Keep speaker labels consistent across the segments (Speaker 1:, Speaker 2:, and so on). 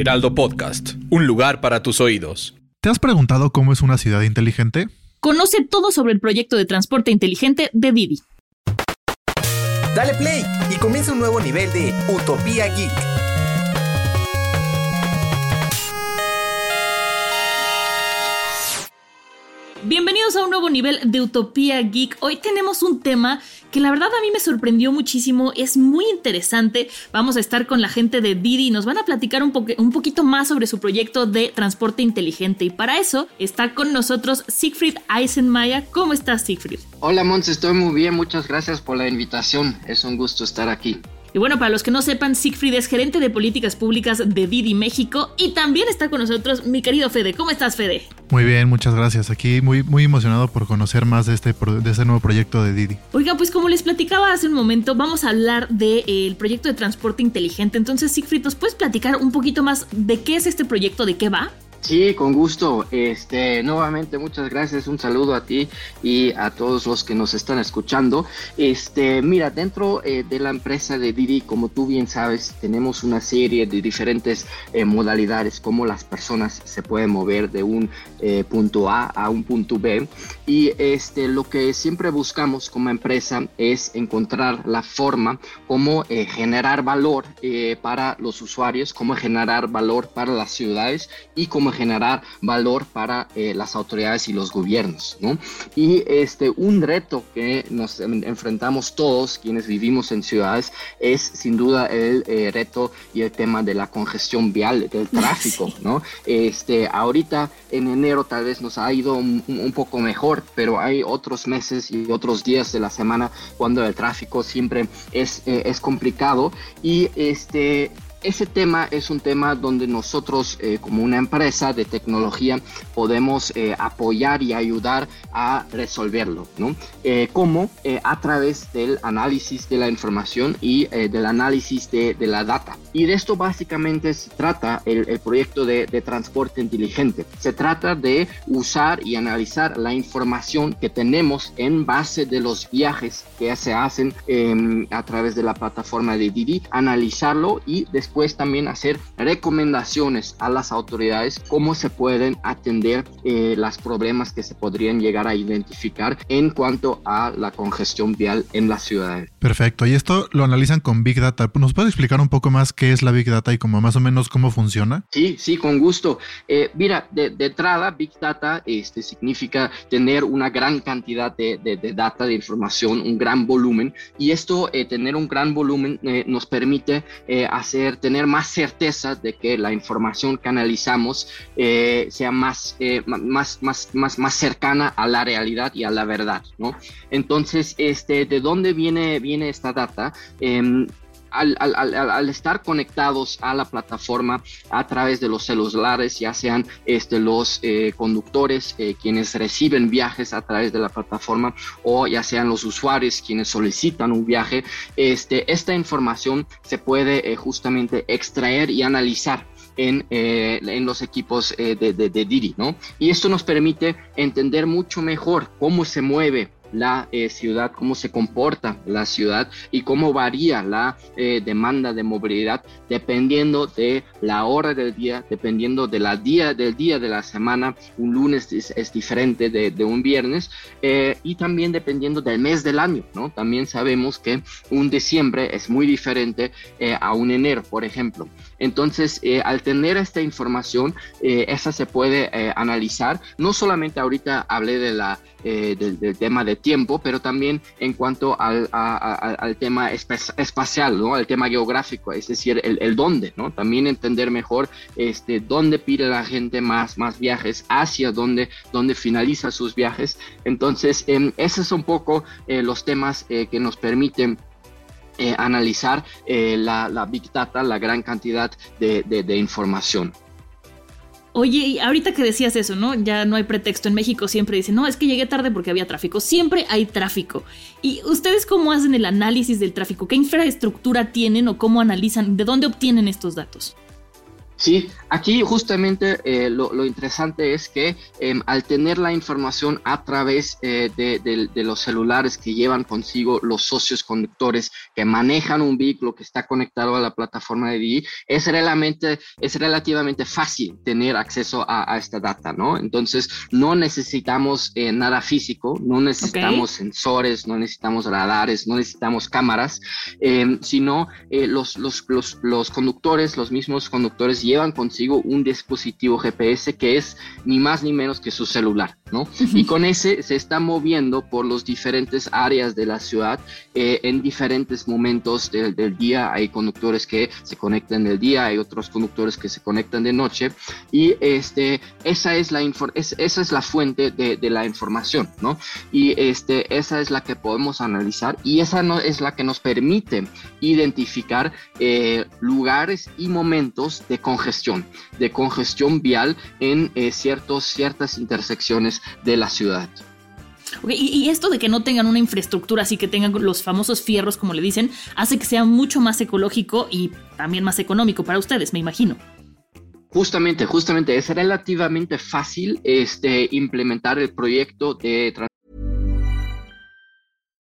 Speaker 1: Heraldo Podcast, un lugar para tus oídos.
Speaker 2: ¿Te has preguntado cómo es una ciudad inteligente?
Speaker 3: Conoce todo sobre el proyecto de transporte inteligente de Didi.
Speaker 4: Dale play y comienza un nuevo nivel de Utopía Geek.
Speaker 3: Bienvenidos a un nuevo nivel de Utopía Geek. Hoy tenemos un tema que la verdad a mí me sorprendió muchísimo, es muy interesante. Vamos a estar con la gente de Didi y nos van a platicar un, un poquito más sobre su proyecto de transporte inteligente. Y para eso está con nosotros Siegfried Eisenmaya. ¿Cómo estás, Siegfried?
Speaker 5: Hola, Mons, estoy muy bien. Muchas gracias por la invitación. Es un gusto estar aquí.
Speaker 3: Y bueno, para los que no sepan, Siegfried es gerente de políticas públicas de Didi México y también está con nosotros mi querido Fede. ¿Cómo estás, Fede?
Speaker 2: Muy bien, muchas gracias. Aquí muy, muy emocionado por conocer más de este, de este nuevo proyecto de Didi.
Speaker 3: Oiga, pues como les platicaba hace un momento, vamos a hablar del eh, proyecto de transporte inteligente. Entonces, Siegfried, ¿nos puedes platicar un poquito más de qué es este proyecto, de qué va?
Speaker 5: Sí, con gusto. Este, nuevamente muchas gracias, un saludo a ti y a todos los que nos están escuchando. Este, mira, dentro eh, de la empresa de Didi, como tú bien sabes, tenemos una serie de diferentes eh, modalidades como las personas se pueden mover de un eh, punto A a un punto B y este, lo que siempre buscamos como empresa es encontrar la forma como generar valor para los usuarios, cómo generar valor para las ciudades y cómo generar valor para eh, las autoridades y los gobiernos, ¿no? Y este, un reto que nos enfrentamos todos quienes vivimos en ciudades es sin duda el eh, reto y el tema de la congestión vial, del tráfico, ¿no? Este, ahorita en enero tal vez nos ha ido un, un poco mejor, pero hay otros meses y otros días de la semana cuando el tráfico siempre es, eh, es complicado y este ese tema es un tema donde nosotros eh, como una empresa de tecnología podemos eh, apoyar y ayudar a resolverlo, ¿no? Eh, como a través del análisis de la información y del análisis de, la data. Y de esto básicamente se trata el, proyecto de, transporte inteligente. Se trata de usar y analizar la información que tenemos en base de los viajes que se hacen em, a través de la plataforma de Didi, analizarlo y después después también hacer recomendaciones a las autoridades cómo se pueden atender eh, los problemas que se podrían llegar a identificar en cuanto a la congestión vial en las ciudades.
Speaker 2: Perfecto, y esto lo analizan con Big Data. ¿Nos puede explicar un poco más qué es la Big Data y cómo más o menos cómo funciona?
Speaker 5: Sí, sí, con gusto. Eh, mira, de, entrada, Big Data este, significa tener una gran cantidad de, de, data, de información, un gran volumen, y esto, eh, tener un gran volumen, nos permite hacer tener más certeza de que la información que analizamos eh, sea más, eh, más, más, más, más cercana a la realidad y a la verdad, ¿no? Entonces, este, ¿de dónde viene, viene esta data? Al, estar conectados a la plataforma a través de los celulares, ya sean este, los eh, conductores eh, quienes reciben viajes a través de la plataforma o ya sean los usuarios quienes solicitan un viaje, este, esta información se puede eh, justamente extraer y analizar. En, en, los equipos de, de, de, Didi, ¿no? Y esto nos permite entender mucho mejor cómo se mueve la eh, ciudad, cómo se comporta la ciudad y cómo varía la eh, demanda de movilidad dependiendo de la hora del día, dependiendo de la día del día de la semana. Un lunes es, diferente de, un viernes eh, y también dependiendo del mes del año, ¿no? También sabemos que un diciembre es muy diferente a un enero, por ejemplo. Entonces, al tener esta información, esa se puede analizar. No solamente ahorita hablé de la eh, del, tema de tiempo, pero también en cuanto al, al tema espacial, ¿no? Al tema geográfico, es decir, el, dónde, ¿no? También entender mejor este, dónde pide la gente más, más viajes, hacia dónde, dónde finaliza sus viajes. Entonces, eh, esos son un poco eh, los temas eh, que nos permiten eh, analizar eh, la, Big Data, la gran cantidad de, información.
Speaker 3: Oye, ahorita que decías eso, ¿no? Ya no hay pretexto. En México siempre dicen, no, es que llegué tarde porque había tráfico. Siempre hay tráfico. ¿Y ustedes cómo hacen el análisis del tráfico? ¿Qué infraestructura tienen o cómo analizan? ¿De dónde obtienen estos datos?
Speaker 5: Sí, aquí justamente eh, lo, interesante es que em, al tener la información a través eh, de, los celulares que llevan consigo los socios conductores que manejan un vehículo que está conectado a la plataforma de DI, es relativamente, es relativamente fácil tener acceso a, esta data, ¿no? Entonces, no necesitamos eh, nada físico, no necesitamos sensores, no necesitamos radares, no necesitamos cámaras, em, sino los, los, los, los conductores, los mismos conductores, llevan consigo un dispositivo GPS que es ni más ni menos que su celular, ¿no? Y con ese se está moviendo por los diferentes áreas de la ciudad eh, en diferentes momentos del día. Hay conductores que se conectan del día, hay otros conductores que se conectan de noche y este, esa, es la esa es la fuente de, la información, ¿no? Y este, esa es la que podemos analizar y esa no, es la que nos permite identificar eh, lugares y momentos de congestión, de congestión vial en eh, ciertos, ciertas intersecciones de la ciudad.
Speaker 3: y, esto de que no tengan una infraestructura así que tengan los famosos fierros, como le dicen, hace que sea mucho más ecológico y también más económico para ustedes, me imagino.
Speaker 5: Justamente, justamente, es relativamente fácil este, implementar el proyecto de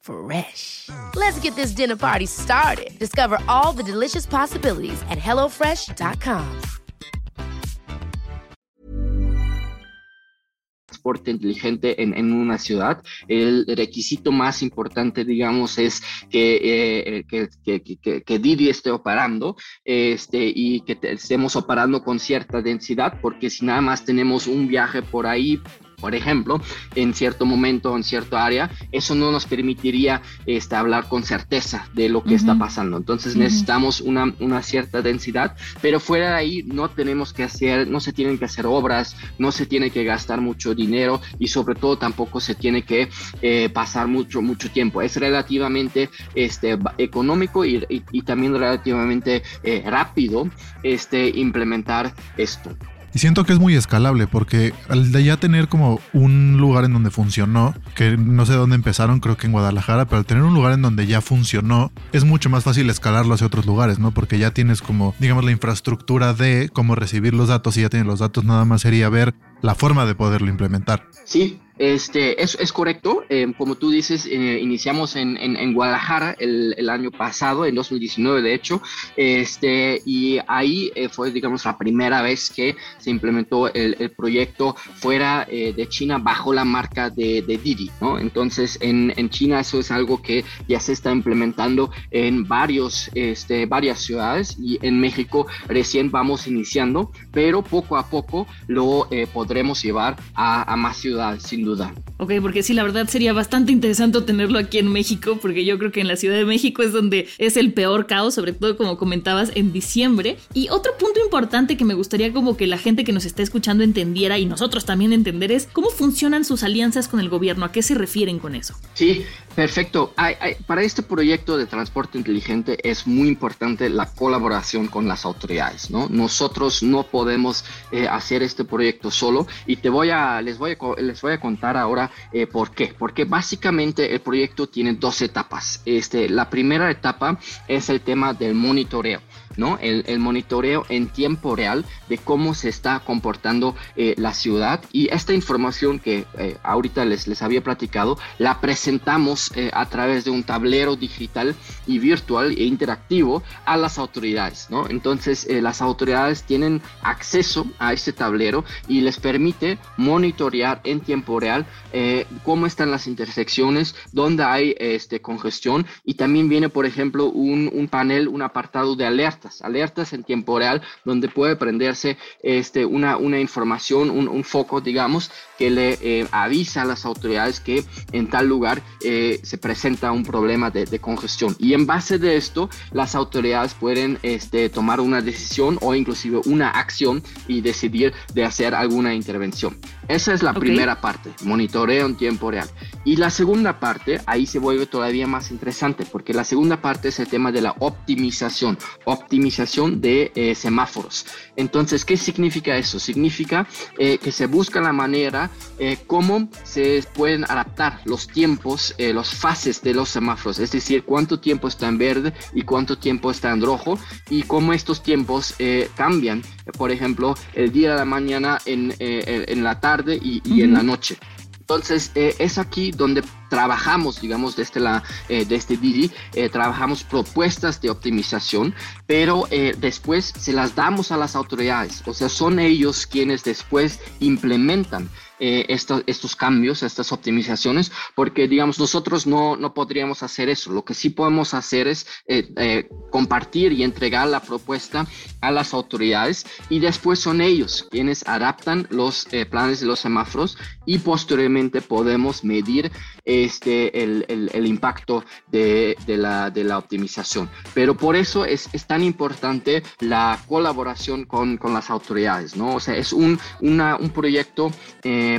Speaker 6: Fresh. Let's get this dinner party started. Discover all the delicious possibilities at HelloFresh.com.
Speaker 5: Transporte inteligente en, una ciudad. El requisito más importante, digamos, es que, eh, que, que, que, que, Didi esté operando este, y que estemos operando con cierta densidad, porque si nada más tenemos un viaje por ahí, por ejemplo, en cierto momento, en cierto área, eso no nos permitiría este, hablar con certeza de lo que está pasando. Entonces necesitamos una, una, cierta densidad, pero fuera de ahí no tenemos que hacer, no se tienen que hacer obras, no se tiene que gastar mucho dinero y sobre todo tampoco se tiene que eh, pasar mucho, mucho tiempo. Es relativamente este, económico y, también relativamente eh, rápido este, implementar esto.
Speaker 2: Y siento que es muy escalable porque al de ya tener como un lugar en donde funcionó, que no sé dónde empezaron, creo que en Guadalajara, pero al tener un lugar en donde ya funcionó, es mucho más fácil escalarlo hacia otros lugares, ¿no? Porque ya tienes como, digamos, la infraestructura de cómo recibir los datos y ya tienes los datos, nada más sería ver la forma de poderlo implementar.
Speaker 5: Sí, este, es, es correcto. Eh, como tú dices, eh, iniciamos en, en, Guadalajara el, el, año pasado, en 2019 de hecho, este, y ahí eh, fue, digamos, la primera vez que se implementó el, el proyecto fuera de China bajo la marca de, de Didi, ¿no? Entonces, en, en, China eso es algo que ya se está implementando en varios, este, varias ciudades y en México recién vamos iniciando, pero poco a poco lo podremos llevar a, a más ciudades, sin duda
Speaker 3: Ok, porque sí, la verdad sería bastante interesante tenerlo aquí en México, porque yo creo que en la Ciudad de México es donde es el peor caos, sobre todo como comentabas en diciembre. Y otro punto importante que me gustaría como que la gente que nos está escuchando entendiera y nosotros también entender es cómo funcionan sus alianzas con el gobierno, a qué se refieren con eso.
Speaker 5: Sí, perfecto. para este proyecto de transporte inteligente es muy importante la colaboración con las autoridades, ¿no? Nosotros no podemos eh, hacer este proyecto solo y te voy a, les voy a, les voy a ahora eh, por qué. Porque básicamente el proyecto tiene dos etapas. Este, la primera etapa es el tema del monitoreo. ¿No? El, monitoreo en tiempo real de cómo se está comportando eh, la ciudad y esta información que eh, ahorita les, les había platicado la presentamos eh, a través de un tablero digital y virtual e interactivo a las autoridades, ¿no? Entonces las autoridades tienen acceso a este tablero y les permite monitorear en tiempo real cómo están las intersecciones, dónde hay este, congestión y también viene, por ejemplo, un, un panel, un apartado de alertas, alertas en tiempo real, donde puede prenderse este, una, una información, un, un foco, digamos, que le eh, avisa a las autoridades que en tal lugar eh, se presenta un problema de, de, congestión. Y en base de esto, las autoridades pueden este, tomar una decisión o inclusive una acción y decidir de hacer alguna intervención. Esa es la primera parte, monitoreo en tiempo real. Y la segunda parte, ahí se vuelve todavía más interesante, porque la segunda parte es el tema de la optimización, optimización de eh, semáforos. Entonces, ¿qué significa eso? Significa eh, que se busca la manera eh, cómo se pueden adaptar los tiempos, los fases de los semáforos, es decir, cuánto tiempo está en verde y cuánto tiempo está en rojo, y cómo estos tiempos cambian, por ejemplo, el día de la mañana en, en la tarde y, en la noche. Entonces, eh, es aquí donde trabajamos, digamos, desde, la, eh, desde Didi, eh, trabajamos propuestas de optimización, pero después se las damos a las autoridades. O sea, son ellos quienes después implementan eh, estos, cambios, estas optimizaciones, porque digamos nosotros no, no podríamos hacer eso. Lo que sí podemos hacer es eh, eh, compartir y entregar la propuesta a las autoridades y después son ellos quienes adaptan los planes de los semáforos y posteriormente podemos medir este, el, el, impacto de, la, de la optimización. Pero por eso es, es tan importante la colaboración con, con, las autoridades, ¿no? O sea, es un, una, un proyecto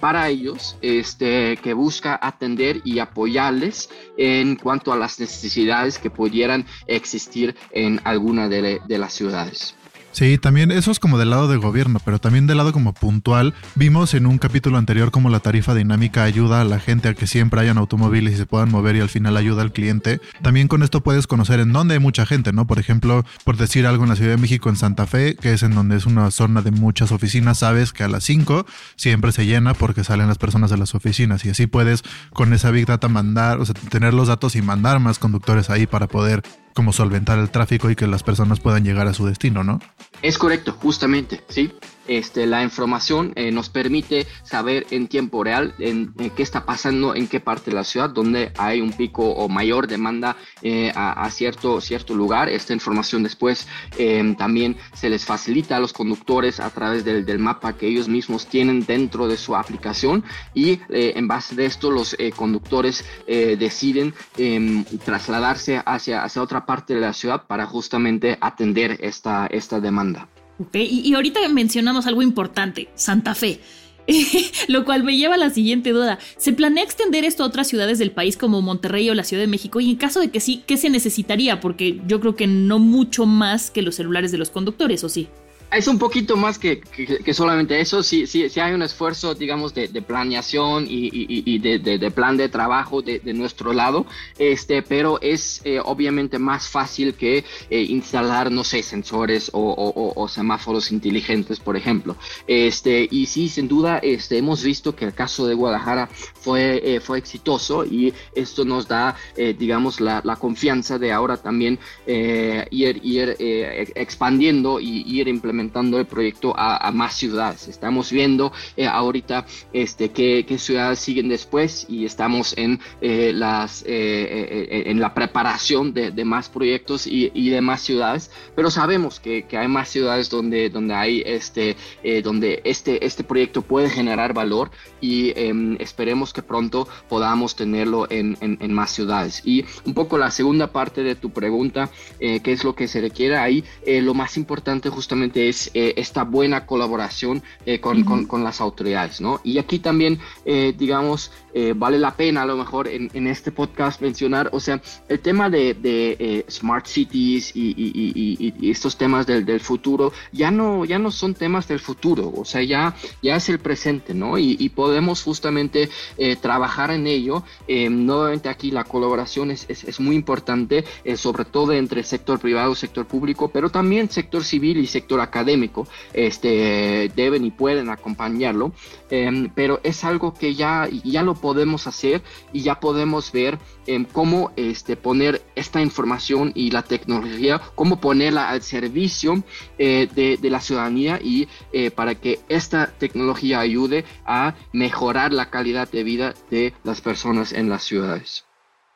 Speaker 5: para ellos este, que busca atender y apoyarles en cuanto a las necesidades que pudieran existir en alguna de las ciudades.
Speaker 2: Sí, también eso es como del lado de gobierno, pero también del lado como puntual. Vimos en un capítulo anterior cómo la tarifa dinámica ayuda a la gente a que siempre hayan automóviles y se puedan mover y al final ayuda al cliente. También con esto puedes conocer en dónde hay mucha gente, ¿no? Por ejemplo, por decir algo en la Ciudad de México, en Santa Fe, que es en donde es una zona de muchas oficinas, sabes que a las 5 siempre se llena porque salen las personas de las oficinas y así puedes con esa Big Data mandar, o sea, tener los datos y mandar más conductores ahí para poder como solventar el tráfico y que las personas puedan llegar a su destino, ¿no?
Speaker 5: Es correcto, justamente, sí. Este, la información eh, nos permite saber en tiempo real en, qué está pasando en qué parte de la ciudad, donde hay un pico o mayor demanda eh, a, cierto, cierto lugar. Esta información después em, también se les facilita a los conductores a través del, del, mapa que ellos mismos tienen dentro de su aplicación y eh, en base de esto los conductores deciden em, trasladarse hacia, hacia otra parte de la ciudad para justamente atender esta, esta demanda.
Speaker 3: Y, ahorita mencionamos algo importante, Santa Fe. Lo cual me lleva a la siguiente duda. ¿Se planea extender esto a otras ciudades del país como Monterrey o la Ciudad de México? Y en caso de que sí, ¿qué se necesitaría? Porque yo creo que no mucho más que los celulares de los conductores, ¿o sí?
Speaker 5: Es un poquito más que, que, solamente eso. Sí, sí, sí hay un esfuerzo, digamos, de, planeación y, y, de, de, plan de trabajo de, nuestro lado, este, pero es eh, obviamente más fácil que eh, instalar, no sé, sensores o, semáforos inteligentes, por ejemplo. Este, y sí, sin duda, este, hemos visto que el caso de Guadalajara fue, eh, fue exitoso y esto nos da, digamos, la, la, confianza de ahora también ir, ir expandiendo y ir implementando el proyecto a, más ciudades. Estamos viendo eh, ahorita este, qué, ciudades siguen después y estamos en, eh, las, eh, en la preparación de, más proyectos y, de más ciudades, pero sabemos que, hay más ciudades donde, donde, hay este, donde este, este proyecto puede generar valor y em, esperemos que pronto podamos tenerlo en, en, más ciudades. Y un poco la segunda parte de tu pregunta, qué es lo que se requiere ahí, lo más importante justamente es esta buena colaboración con, con, las autoridades, ¿no? Y aquí también, digamos, vale la pena a lo mejor en, en, este podcast mencionar, o sea, el tema de, de smart cities y, y, y, estos temas del, del, futuro ya no, ya no son temas del futuro, o sea, ya, ya es el presente, ¿no? Y, podemos justamente trabajar en ello. nuevamente aquí la colaboración es, es, es muy importante, sobre todo entre sector privado, sector público, pero también sector civil y sector académico este, deben y pueden acompañarlo, em, pero es algo que ya, ya lo podemos hacer y ya podemos ver em, cómo este, poner esta información y la tecnología, cómo ponerla al servicio eh, de, de, la ciudadanía y eh, para que esta tecnología ayude a mejorar la calidad de vida de las personas en las ciudades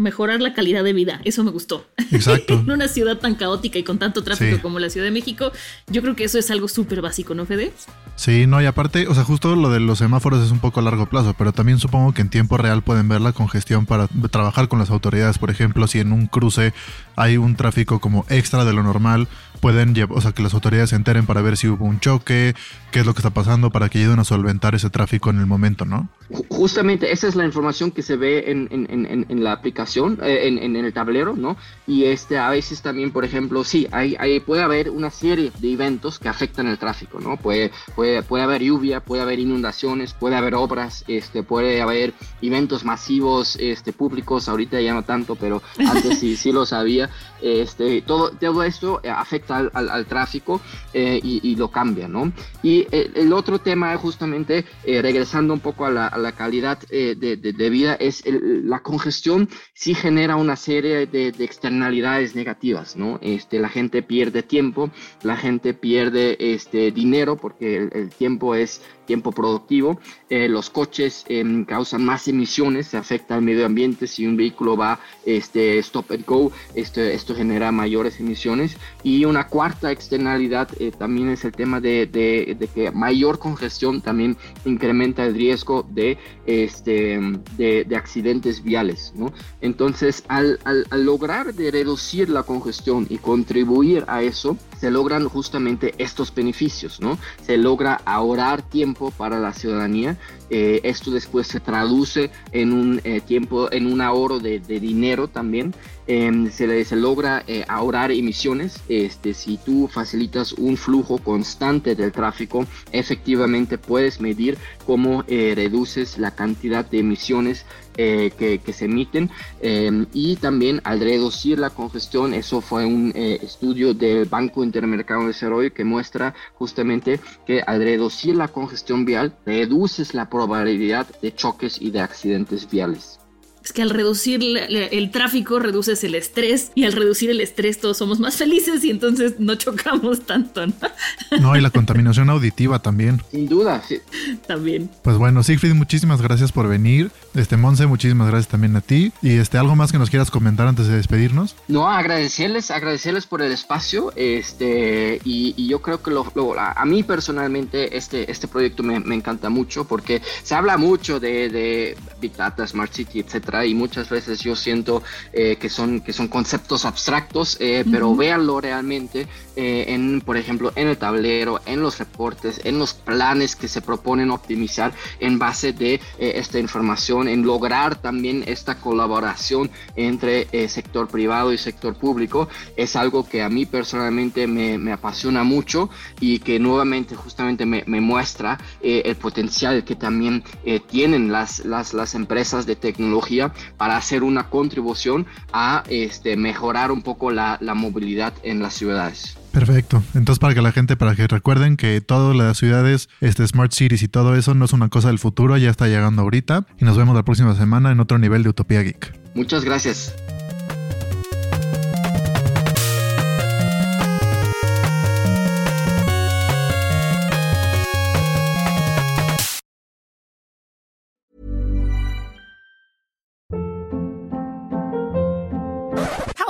Speaker 3: mejorar la calidad de vida. Eso me gustó.
Speaker 2: Exacto.
Speaker 3: en una ciudad tan caótica y con tanto tráfico como la Ciudad de México, yo creo que eso es algo súper básico, ¿no, Fede?
Speaker 2: Sí, no, y aparte, o sea, justo lo de los semáforos es un poco a largo plazo, pero también supongo que en tiempo real pueden ver la congestión para trabajar con las autoridades. Por ejemplo, si en un cruce hay un tráfico como extra de lo normal, pueden, o sea, que las autoridades se enteren para ver si hubo un choque, qué es lo que está pasando, para que ayuden a solventar ese tráfico en el momento, ¿no?
Speaker 5: Justamente esa es la información que se ve en, en, en, la aplicación, eh, en, el tablero, ¿no? Y este, a veces también, por ejemplo, sí, hay, hay, puede haber una serie de eventos que afectan el tráfico, ¿no? Puede, puede, puede haber lluvia, puede haber inundaciones, puede haber obras, este, puede haber eventos masivos este, públicos, ahorita ya no tanto, pero antes sí, sí lo sabía. Este, todo, todo esto afecta al, tráfico eh, y, lo cambia, ¿no? Y eh, el otro tema, justamente, eh, regresando un poco a la, calidad de, vida, es la congestión sí genera una serie de, externalidades negativas, ¿no? Este, la gente pierde tiempo, la gente pierde este, dinero, porque el tiempo es tiempo productivo. Eh, los coches em, causan más emisiones, se afecta al medio ambiente. Si un vehículo va este, stop and go, esto, esto genera mayores emisiones. Y una cuarta externalidad eh, también es el tema de, de, que mayor congestión también incrementa el riesgo de, este, de, de accidentes viales. ¿no? Entonces, al, al, al lograr de reducir la congestión y contribuir a eso, se logran justamente estos beneficios, ¿no? Se logra ahorrar tiempo para la ciudadanía. Eh, esto después se traduce en un eh, tiempo, en un ahorro de, dinero también. Em, se, se logra eh, ahorrar emisiones. Este, si tú facilitas un flujo constante del tráfico, efectivamente puedes medir cómo reduces la cantidad de emisiones eh, que, se emiten em, y también al reducir la congestión, eso fue un eh, estudio del Banco Intermercado de Desarrollo que muestra justamente que al reducir la congestión vial reduces la probabilidad de choques y de accidentes viales.
Speaker 3: Es que al reducir el tráfico reduces el estrés y al reducir el estrés todos somos más felices y entonces no chocamos tanto, ¿no?
Speaker 2: No, y la contaminación auditiva también.
Speaker 5: Sin duda, sí.
Speaker 3: También.
Speaker 2: Pues bueno, Siegfried, muchísimas gracias por venir. Este Monse, muchísimas gracias también a ti. Y este, algo más que nos quieras comentar antes de despedirnos.
Speaker 5: No, agradecerles, agradecerles por el espacio. Este, y, yo creo que lo, a, mí personalmente este, este proyecto me, encanta mucho porque se habla mucho de, de Big Data, Smart City, etcétera y muchas veces yo siento eh, que, son, que son conceptos abstractos, eh, pero véanlo realmente eh, en, por ejemplo, en el tablero, en los reportes, en los planes que se proponen optimizar en base de esta información, en lograr también esta colaboración entre sector privado y sector público, es algo que a mí personalmente me, me apasiona mucho y que nuevamente justamente me, me muestra el potencial que también tienen las, las, las empresas de tecnología para hacer una contribución a este, mejorar un poco la, movilidad en las ciudades.
Speaker 2: Perfecto. Entonces, para que la gente, para que recuerden que todas las ciudades, este Smart Cities y todo eso no es una cosa del futuro, ya está llegando ahorita. Y nos vemos la próxima semana en otro nivel de Utopía Geek.
Speaker 5: Muchas gracias.